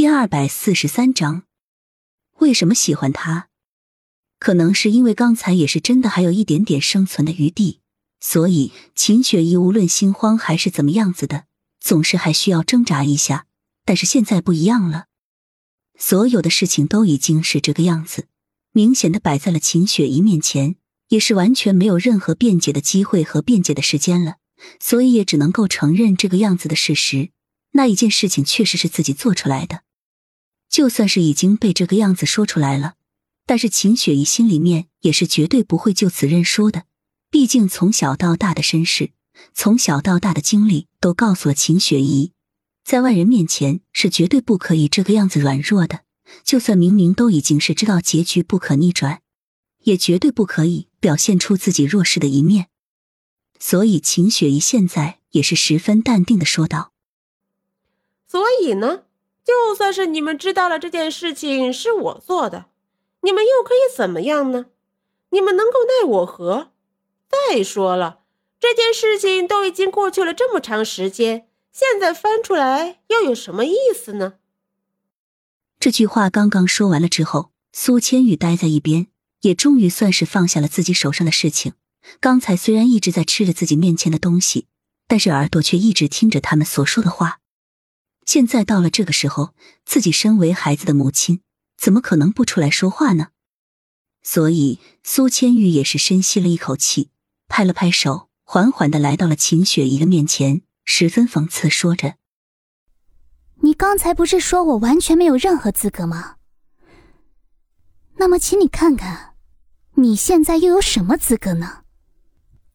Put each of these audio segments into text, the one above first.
第二百四十三章，为什么喜欢他？可能是因为刚才也是真的还有一点点生存的余地，所以秦雪怡无论心慌还是怎么样子的，总是还需要挣扎一下。但是现在不一样了，所有的事情都已经是这个样子，明显的摆在了秦雪怡面前，也是完全没有任何辩解的机会和辩解的时间了，所以也只能够承认这个样子的事实。那一件事情确实是自己做出来的，就算是已经被这个样子说出来了，但是秦雪怡心里面也是绝对不会就此认输的。毕竟从小到大的身世，从小到大的经历都告诉了秦雪怡，在外人面前是绝对不可以这个样子软弱的。就算明明都已经是知道结局不可逆转，也绝对不可以表现出自己弱势的一面。所以秦雪怡现在也是十分淡定的说道。所以呢，就算是你们知道了这件事情是我做的，你们又可以怎么样呢？你们能够奈我何？再说了，这件事情都已经过去了这么长时间，现在翻出来又有什么意思呢？这句话刚刚说完了之后，苏千玉待在一边，也终于算是放下了自己手上的事情。刚才虽然一直在吃着自己面前的东西，但是耳朵却一直听着他们所说的话。现在到了这个时候，自己身为孩子的母亲，怎么可能不出来说话呢？所以苏千玉也是深吸了一口气，拍了拍手，缓缓的来到了秦雪怡的面前，十分讽刺说着：“你刚才不是说我完全没有任何资格吗？那么，请你看看，你现在又有什么资格呢？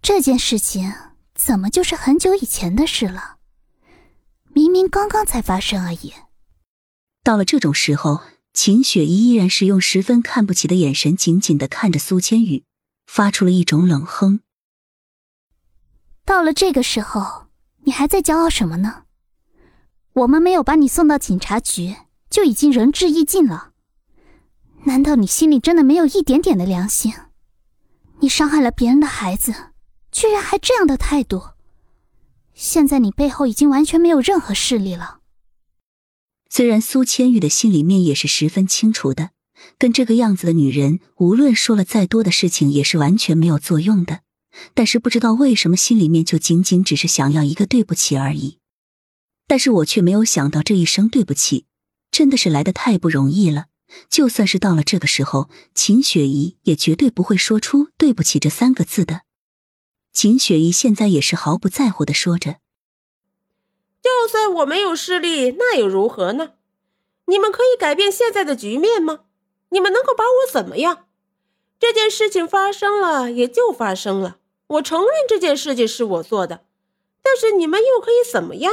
这件事情怎么就是很久以前的事了？”明明刚刚才发生而已。到了这种时候，秦雪依依然是用十分看不起的眼神紧紧的看着苏千羽，发出了一种冷哼。到了这个时候，你还在骄傲什么呢？我们没有把你送到警察局，就已经仁至义尽了。难道你心里真的没有一点点的良心？你伤害了别人的孩子，居然还这样的态度！现在你背后已经完全没有任何势力了。虽然苏千玉的心里面也是十分清楚的，跟这个样子的女人，无论说了再多的事情，也是完全没有作用的。但是不知道为什么，心里面就仅仅只是想要一个对不起而已。但是我却没有想到，这一声对不起，真的是来的太不容易了。就算是到了这个时候，秦雪怡也绝对不会说出对不起这三个字的。秦雪怡现在也是毫不在乎的说着：“就算我没有势力，那又如何呢？你们可以改变现在的局面吗？你们能够把我怎么样？这件事情发生了，也就发生了。我承认这件事情是我做的，但是你们又可以怎么样？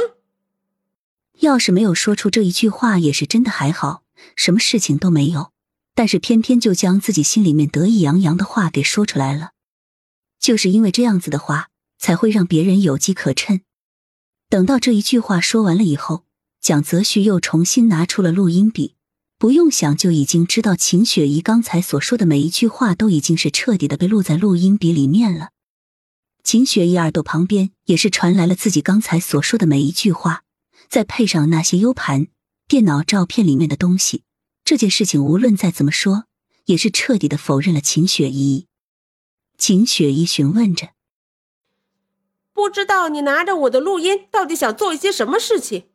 要是没有说出这一句话，也是真的还好，什么事情都没有。但是偏偏就将自己心里面得意洋洋的话给说出来了。”就是因为这样子的话，才会让别人有机可乘。等到这一句话说完了以后，蒋泽旭又重新拿出了录音笔，不用想就已经知道秦雪怡刚才所说的每一句话都已经是彻底的被录在录音笔里面了。秦雪怡耳朵旁边也是传来了自己刚才所说的每一句话，再配上那些 U 盘、电脑照片里面的东西，这件事情无论再怎么说，也是彻底的否认了秦雪怡。秦雪怡询问着：“不知道你拿着我的录音到底想做一些什么事情？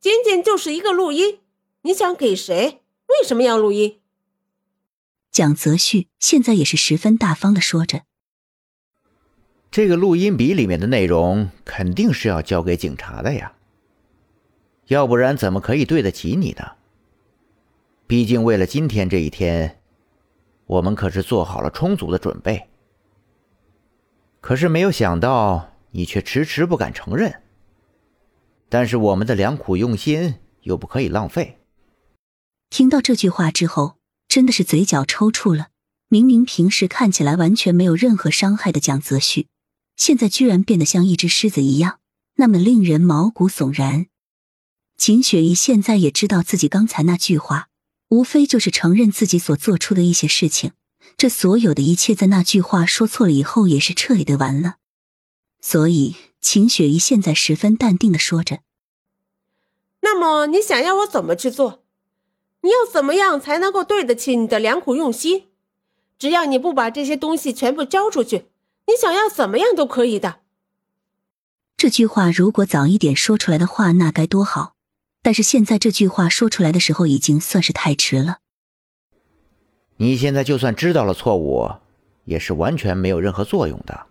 仅仅就是一个录音，你想给谁？为什么要录音？”蒋泽旭现在也是十分大方的说着：“这个录音笔里面的内容肯定是要交给警察的呀，要不然怎么可以对得起你呢？毕竟为了今天这一天，我们可是做好了充足的准备。”可是没有想到，你却迟迟不敢承认。但是我们的良苦用心又不可以浪费。听到这句话之后，真的是嘴角抽搐了。明明平时看起来完全没有任何伤害的蒋泽旭，现在居然变得像一只狮子一样，那么令人毛骨悚然。秦雪怡现在也知道自己刚才那句话，无非就是承认自己所做出的一些事情。这所有的一切，在那句话说错了以后，也是彻底的完了。所以，秦雪怡现在十分淡定的说着：“那么，你想要我怎么去做？你要怎么样才能够对得起你的良苦用心？只要你不把这些东西全部交出去，你想要怎么样都可以的。这句话如果早一点说出来的话，那该多好！但是现在这句话说出来的时候，已经算是太迟了。你现在就算知道了错误，也是完全没有任何作用的。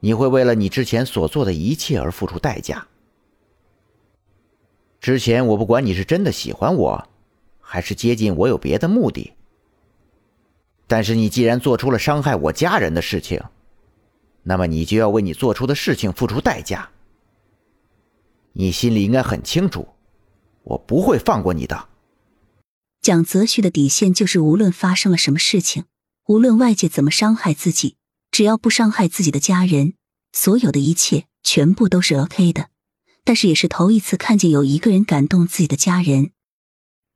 你会为了你之前所做的一切而付出代价。之前我不管你是真的喜欢我，还是接近我有别的目的，但是你既然做出了伤害我家人的事情。那么你就要为你做出的事情付出代价。你心里应该很清楚，我不会放过你的。蒋泽旭的底线就是，无论发生了什么事情，无论外界怎么伤害自己，只要不伤害自己的家人，所有的一切全部都是 OK 的。但是也是头一次看见有一个人感动自己的家人。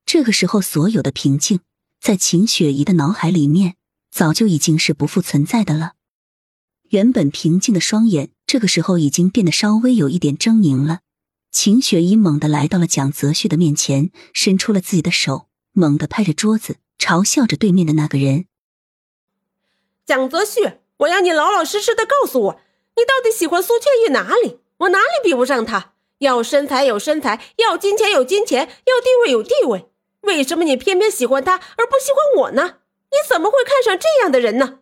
这个时候，所有的平静在秦雪怡的脑海里面早就已经是不复存在的了。原本平静的双眼，这个时候已经变得稍微有一点狰狞了。秦雪怡猛地来到了蒋泽旭的面前，伸出了自己的手，猛地拍着桌子，嘲笑着对面的那个人：“蒋泽旭，我要你老老实实的告诉我，你到底喜欢苏倩玉哪里？我哪里比不上她？要身材有身材，要金钱有金钱，要地位有地位。为什么你偏偏喜欢她而不喜欢我呢？你怎么会看上这样的人呢？”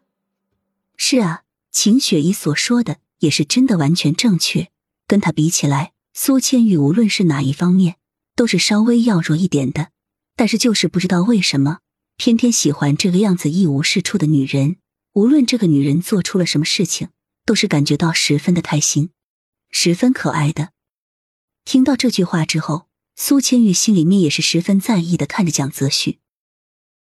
是啊。秦雪怡所说的也是真的，完全正确。跟他比起来，苏千玉无论是哪一方面，都是稍微要弱一点的。但是就是不知道为什么，偏偏喜欢这个样子一无是处的女人。无论这个女人做出了什么事情，都是感觉到十分的开心，十分可爱的。听到这句话之后，苏千玉心里面也是十分在意的看着蒋泽旭。